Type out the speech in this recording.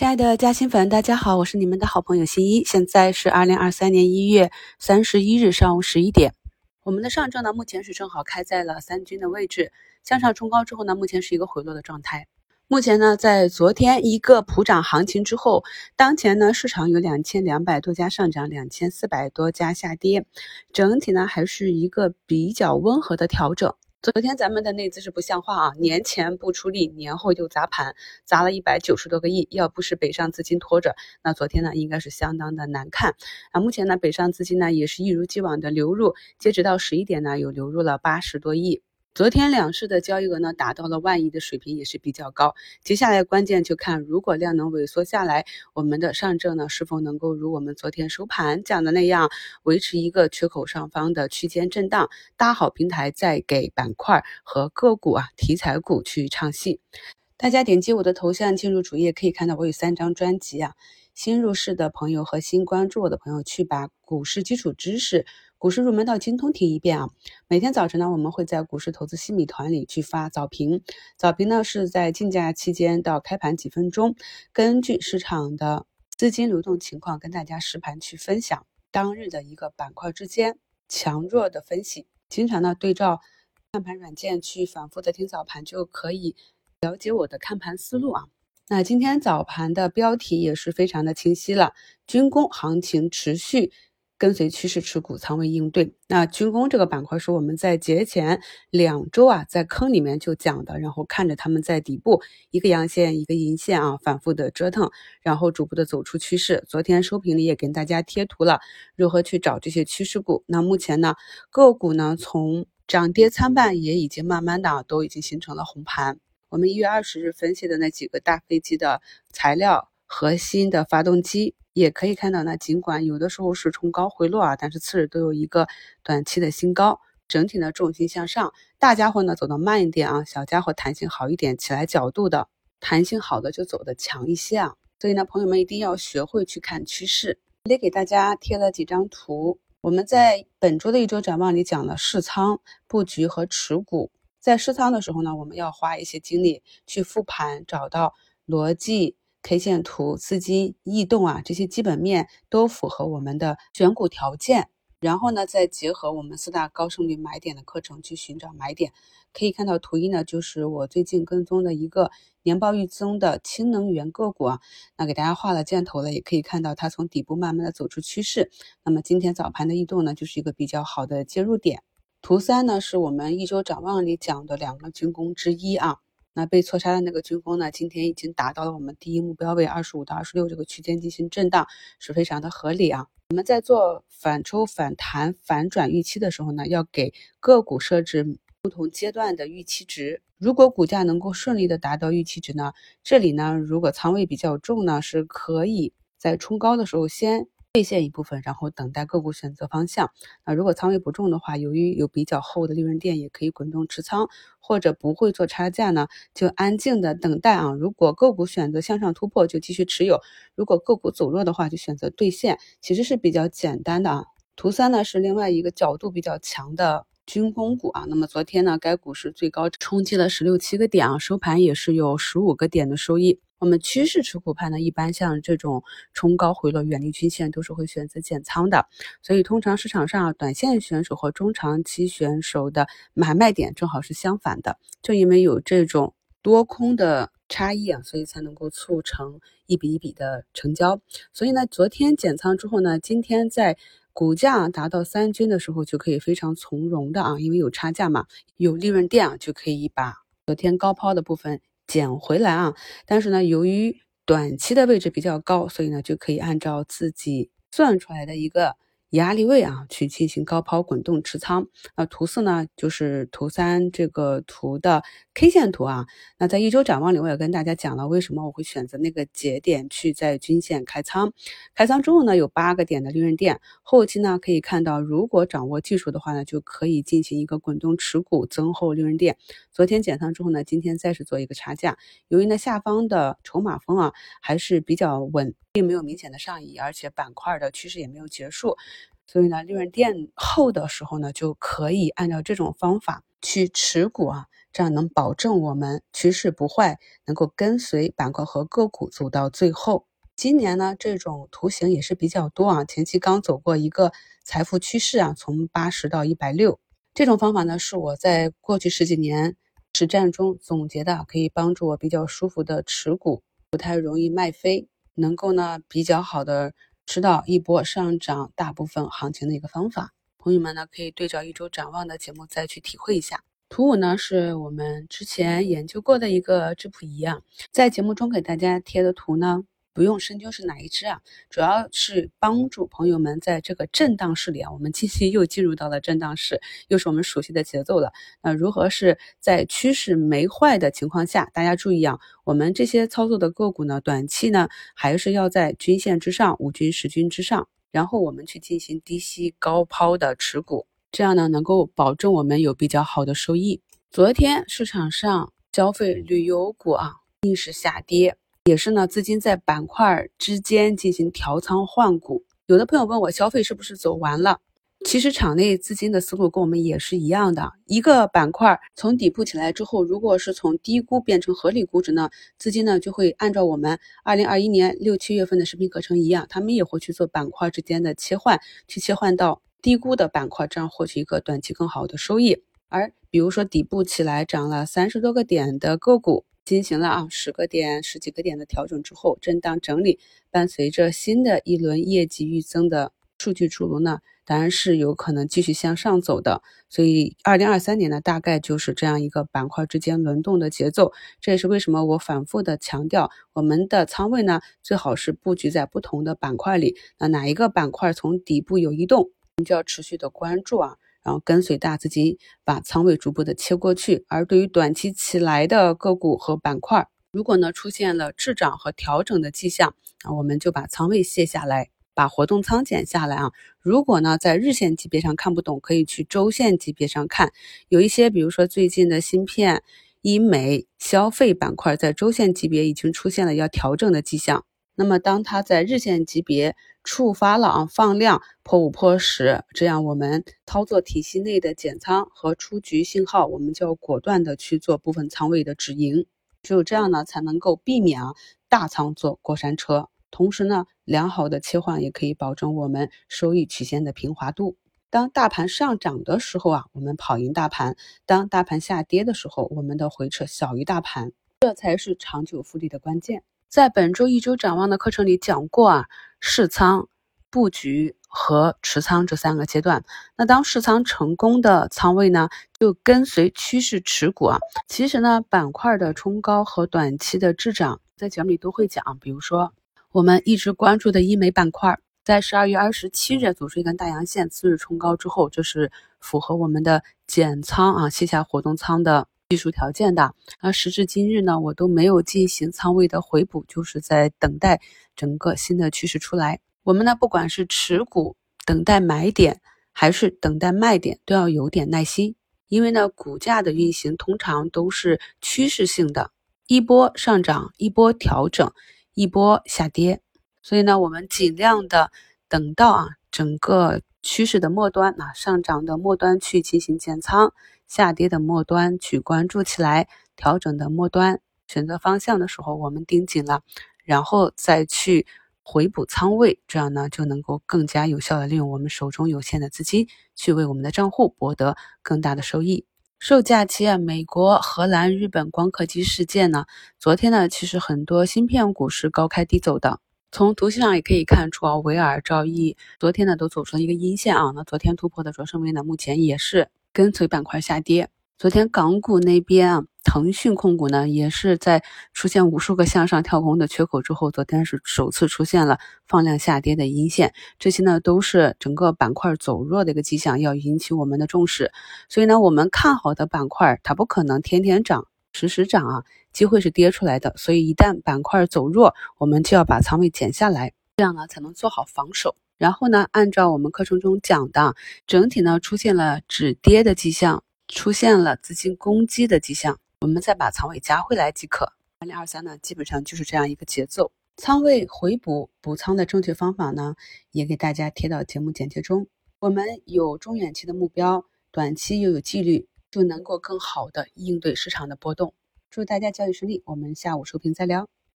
亲爱的嘉兴粉，大家好，我是你们的好朋友新一。现在是二零二三年一月三十一日上午十一点。我们的上证呢，目前是正好开在了三均的位置，向上冲高之后呢，目前是一个回落的状态。目前呢，在昨天一个普涨行情之后，当前呢，市场有两千两百多家上涨，两千四百多家下跌，整体呢，还是一个比较温和的调整。昨天咱们的内资是不像话啊，年前不出力，年后就砸盘，砸了一百九十多个亿。要不是北上资金拖着，那昨天呢应该是相当的难看啊。目前呢，北上资金呢也是一如既往的流入，截止到十一点呢，有流入了八十多亿。昨天两市的交易额呢达到了万亿的水平，也是比较高。接下来关键就看，如果量能萎缩下来，我们的上证呢是否能够如我们昨天收盘讲的那样，维持一个缺口上方的区间震荡，搭好平台，再给板块和个股啊题材股去唱戏。大家点击我的头像进入主页，可以看到我有三张专辑啊。新入市的朋友和新关注我的朋友，去把股市基础知识。股市入门到精通听一遍啊！每天早晨呢，我们会在股市投资新米团里去发早评，早评呢是在竞价期间到开盘几分钟，根据市场的资金流动情况，跟大家实盘去分享当日的一个板块之间强弱的分析。经常呢对照看盘软件去反复的听早盘，就可以了解我的看盘思路啊。那今天早盘的标题也是非常的清晰了，军工行情持续。跟随趋势持股，仓位应对。那军工这个板块是我们在节前两周啊，在坑里面就讲的，然后看着他们在底部一个阳线一个阴线啊，反复的折腾，然后逐步的走出趋势。昨天收评里也跟大家贴图了，如何去找这些趋势股。那目前呢，个股呢从涨跌参半，也已经慢慢的都已经形成了红盘。我们一月二十日分析的那几个大飞机的材料、核心的发动机。也可以看到呢，尽管有的时候是冲高回落啊，但是次日都有一个短期的新高，整体呢重心向上，大家伙呢走的慢一点啊，小家伙弹性好一点，起来角度的弹性好的就走的强一些啊，所以呢，朋友们一定要学会去看趋势。也给大家贴了几张图，我们在本周的一周展望里讲了试仓布局和持股，在试仓的时候呢，我们要花一些精力去复盘，找到逻辑。K 线图、资金异动啊，这些基本面都符合我们的选股条件。然后呢，再结合我们四大高胜率买点的课程去寻找买点。可以看到图一呢，就是我最近跟踪的一个年报预增的氢能源个股啊。那给大家画了箭头了，也可以看到它从底部慢慢的走出趋势。那么今天早盘的异动呢，就是一个比较好的介入点。图三呢，是我们一周展望里讲的两个军工之一啊。那被错杀的那个军工呢？今天已经达到了我们第一目标位二十五到二十六这个区间进行震荡，是非常的合理啊。我们在做反抽、反弹、反转预期的时候呢，要给个股设置不同阶段的预期值。如果股价能够顺利的达到预期值呢，这里呢，如果仓位比较重呢，是可以在冲高的时候先。兑现一部分，然后等待个股选择方向。那如果仓位不重的话，由于有比较厚的利润垫，也可以滚动持仓，或者不会做差价呢，就安静的等待啊。如果个股选择向上突破，就继续持有；如果个股走弱的话，就选择兑现。其实是比较简单的啊。图三呢是另外一个角度比较强的军工股啊。那么昨天呢，该股是最高冲击了十六七个点啊，收盘也是有十五个点的收益。我们趋势持股派呢，一般像这种冲高回落、远离均线，都是会选择减仓的。所以，通常市场上短线选手和中长期选手的买卖点正好是相反的。就因为有这种多空的差异啊，所以才能够促成一笔一笔的成交。所以呢，昨天减仓之后呢，今天在股价达到三均的时候，就可以非常从容的啊，因为有差价嘛，有利润垫啊，就可以把昨天高抛的部分。捡回来啊！但是呢，由于短期的位置比较高，所以呢，就可以按照自己算出来的一个。压力位啊，去进行高抛滚动持仓。那图四呢，就是图三这个图的 K 线图啊。那在一周展望里，我也跟大家讲了，为什么我会选择那个节点去在均线开仓。开仓之后呢，有八个点的利润垫。后期呢，可以看到，如果掌握技术的话呢，就可以进行一个滚动持股增厚利润垫。昨天减仓之后呢，今天再是做一个差价。由于呢下方的筹码峰啊还是比较稳，并没有明显的上移，而且板块的趋势也没有结束。所以呢，利润垫厚的时候呢，就可以按照这种方法去持股啊，这样能保证我们趋势不坏，能够跟随板块和个股走到最后。今年呢，这种图形也是比较多啊。前期刚走过一个财富趋势啊，从八十到一百六。这种方法呢，是我在过去十几年实战中总结的，可以帮助我比较舒服的持股，不太容易卖飞，能够呢比较好的吃到一波上涨大部分行情的一个方法。朋友们呢，可以对照一周展望的节目再去体会一下。图五呢，是我们之前研究过的一个质谱仪啊，在节目中给大家贴的图呢。不用深究是哪一只啊，主要是帮助朋友们在这个震荡市里啊，我们近期又进入到了震荡市，又是我们熟悉的节奏了。那如何是在趋势没坏的情况下，大家注意啊，我们这些操作的个股呢，短期呢还是要在均线之上，五均十均之上，然后我们去进行低吸高抛的持股，这样呢能够保证我们有比较好的收益。昨天市场上消费旅游股啊逆势下跌。也是呢，资金在板块之间进行调仓换股。有的朋友问我，消费是不是走完了？其实场内资金的思路跟我们也是一样的。一个板块从底部起来之后，如果是从低估变成合理估值呢，资金呢就会按照我们二零二一年六七月份的视频课程一样，他们也会去做板块之间的切换，去切换到低估的板块，这样获取一个短期更好的收益。而比如说底部起来涨了三十多个点的个股。进行了啊十个点、十几个点的调整之后，震荡整理，伴随着新的一轮业绩预增的数据出炉呢，当然是有可能继续向上走的。所以，二零二三年呢，大概就是这样一个板块之间轮动的节奏。这也是为什么我反复的强调，我们的仓位呢，最好是布局在不同的板块里。那哪一个板块从底部有移动，我们就要持续的关注啊。然后跟随大资金把仓位逐步的切过去，而对于短期起来的个股和板块，如果呢出现了滞涨和调整的迹象，啊，我们就把仓位卸下来，把活动仓减下来啊。如果呢在日线级别上看不懂，可以去周线级别上看，有一些比如说最近的芯片、医美、消费板块，在周线级别已经出现了要调整的迹象。那么，当它在日线级别触发了啊放量破五破十，这样我们操作体系内的减仓和出局信号，我们就要果断的去做部分仓位的止盈。只有这样呢，才能够避免啊大仓做过山车。同时呢，良好的切换也可以保证我们收益曲线的平滑度。当大盘上涨的时候啊，我们跑赢大盘；当大盘下跌的时候，我们的回撤小于大盘，这才是长久复利的关键。在本周一周展望的课程里讲过啊，试仓、布局和持仓这三个阶段。那当试仓成功的仓位呢，就跟随趋势持股啊。其实呢，板块的冲高和短期的滞涨，在节目里都会讲。比如说，我们一直关注的医美板块，在十二月二十七日走出一根大阳线，次日冲高之后，这是符合我们的减仓啊，卸下活动仓的。技术条件的，而时至今日呢，我都没有进行仓位的回补，就是在等待整个新的趋势出来。我们呢，不管是持股等待买点，还是等待卖点，都要有点耐心，因为呢，股价的运行通常都是趋势性的，一波上涨，一波调整，一波下跌，所以呢，我们尽量的等到啊整个趋势的末端，啊上涨的末端去进行减仓。下跌的末端去关注起来，调整的末端选择方向的时候，我们盯紧了，然后再去回补仓位，这样呢就能够更加有效的利用我们手中有限的资金，去为我们的账户博得更大的收益。受假期啊，美国、荷兰、日本光刻机事件呢，昨天呢其实很多芯片股是高开低走的，从图形上也可以看出啊，维尔、兆易昨天呢都走出了一个阴线啊，那昨天突破的卓胜微呢，目前也是。跟随板块下跌，昨天港股那边啊，腾讯控股呢也是在出现无数个向上跳空的缺口之后，昨天是首次出现了放量下跌的阴线，这些呢都是整个板块走弱的一个迹象，要引起我们的重视。所以呢，我们看好的板块它不可能天天涨、时时涨啊，机会是跌出来的。所以一旦板块走弱，我们就要把仓位减下来，这样呢才能做好防守。然后呢，按照我们课程中讲的，整体呢出现了止跌的迹象，出现了资金攻击的迹象，我们再把仓位加回来即可。二零二三呢，基本上就是这样一个节奏。仓位回补补仓的正确方法呢，也给大家贴到节目简介中。我们有中远期的目标，短期又有纪律，就能够更好的应对市场的波动。祝大家交易顺利，我们下午收评再聊。